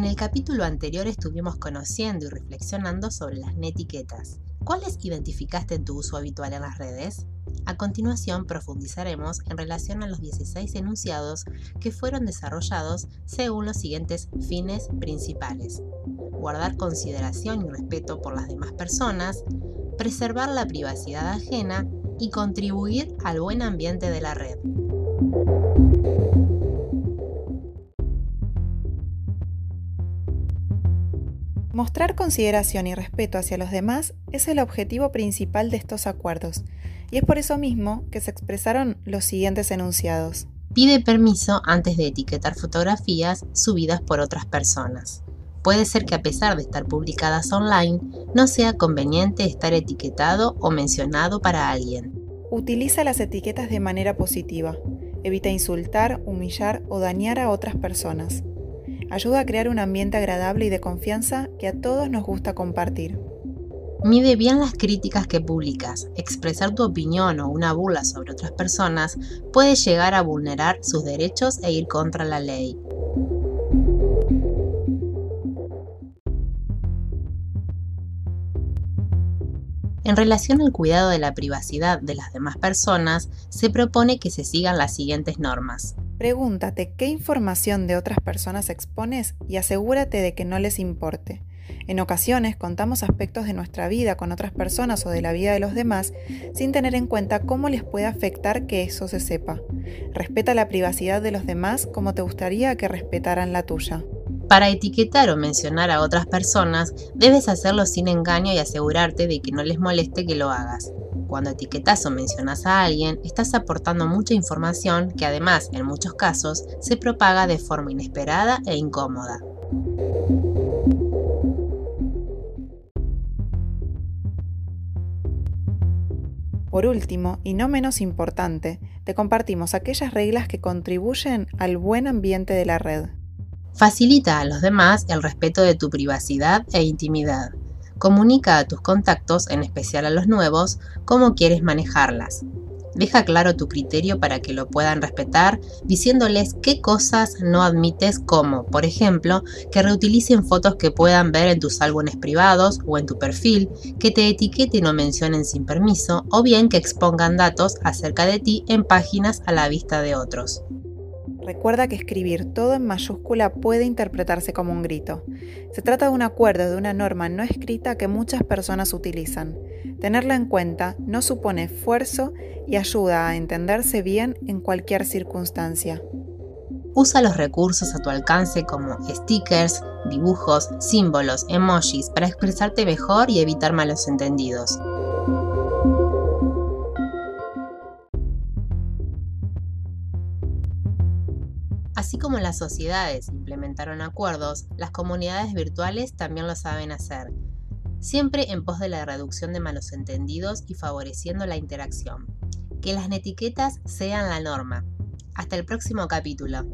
En el capítulo anterior estuvimos conociendo y reflexionando sobre las netiquetas. ¿Cuáles identificaste en tu uso habitual en las redes? A continuación profundizaremos en relación a los 16 enunciados que fueron desarrollados según los siguientes fines principales. Guardar consideración y respeto por las demás personas, preservar la privacidad ajena y contribuir al buen ambiente de la red. Mostrar consideración y respeto hacia los demás es el objetivo principal de estos acuerdos, y es por eso mismo que se expresaron los siguientes enunciados. Pide permiso antes de etiquetar fotografías subidas por otras personas. Puede ser que a pesar de estar publicadas online, no sea conveniente estar etiquetado o mencionado para alguien. Utiliza las etiquetas de manera positiva. Evita insultar, humillar o dañar a otras personas. Ayuda a crear un ambiente agradable y de confianza que a todos nos gusta compartir. Mide bien las críticas que publicas. Expresar tu opinión o una burla sobre otras personas puede llegar a vulnerar sus derechos e ir contra la ley. En relación al cuidado de la privacidad de las demás personas, se propone que se sigan las siguientes normas. Pregúntate qué información de otras personas expones y asegúrate de que no les importe. En ocasiones contamos aspectos de nuestra vida con otras personas o de la vida de los demás sin tener en cuenta cómo les puede afectar que eso se sepa. Respeta la privacidad de los demás como te gustaría que respetaran la tuya. Para etiquetar o mencionar a otras personas, debes hacerlo sin engaño y asegurarte de que no les moleste que lo hagas. Cuando etiquetas o mencionas a alguien, estás aportando mucha información que además, en muchos casos, se propaga de forma inesperada e incómoda. Por último, y no menos importante, te compartimos aquellas reglas que contribuyen al buen ambiente de la red. Facilita a los demás el respeto de tu privacidad e intimidad. Comunica a tus contactos, en especial a los nuevos, cómo quieres manejarlas. Deja claro tu criterio para que lo puedan respetar, diciéndoles qué cosas no admites como, por ejemplo, que reutilicen fotos que puedan ver en tus álbumes privados o en tu perfil, que te etiqueten o mencionen sin permiso, o bien que expongan datos acerca de ti en páginas a la vista de otros. Recuerda que escribir todo en mayúscula puede interpretarse como un grito. Se trata de un acuerdo, de una norma no escrita que muchas personas utilizan. Tenerla en cuenta no supone esfuerzo y ayuda a entenderse bien en cualquier circunstancia. Usa los recursos a tu alcance como stickers, dibujos, símbolos, emojis para expresarte mejor y evitar malos entendidos. Así como las sociedades implementaron acuerdos, las comunidades virtuales también lo saben hacer, siempre en pos de la reducción de malos entendidos y favoreciendo la interacción. Que las netiquetas sean la norma. Hasta el próximo capítulo.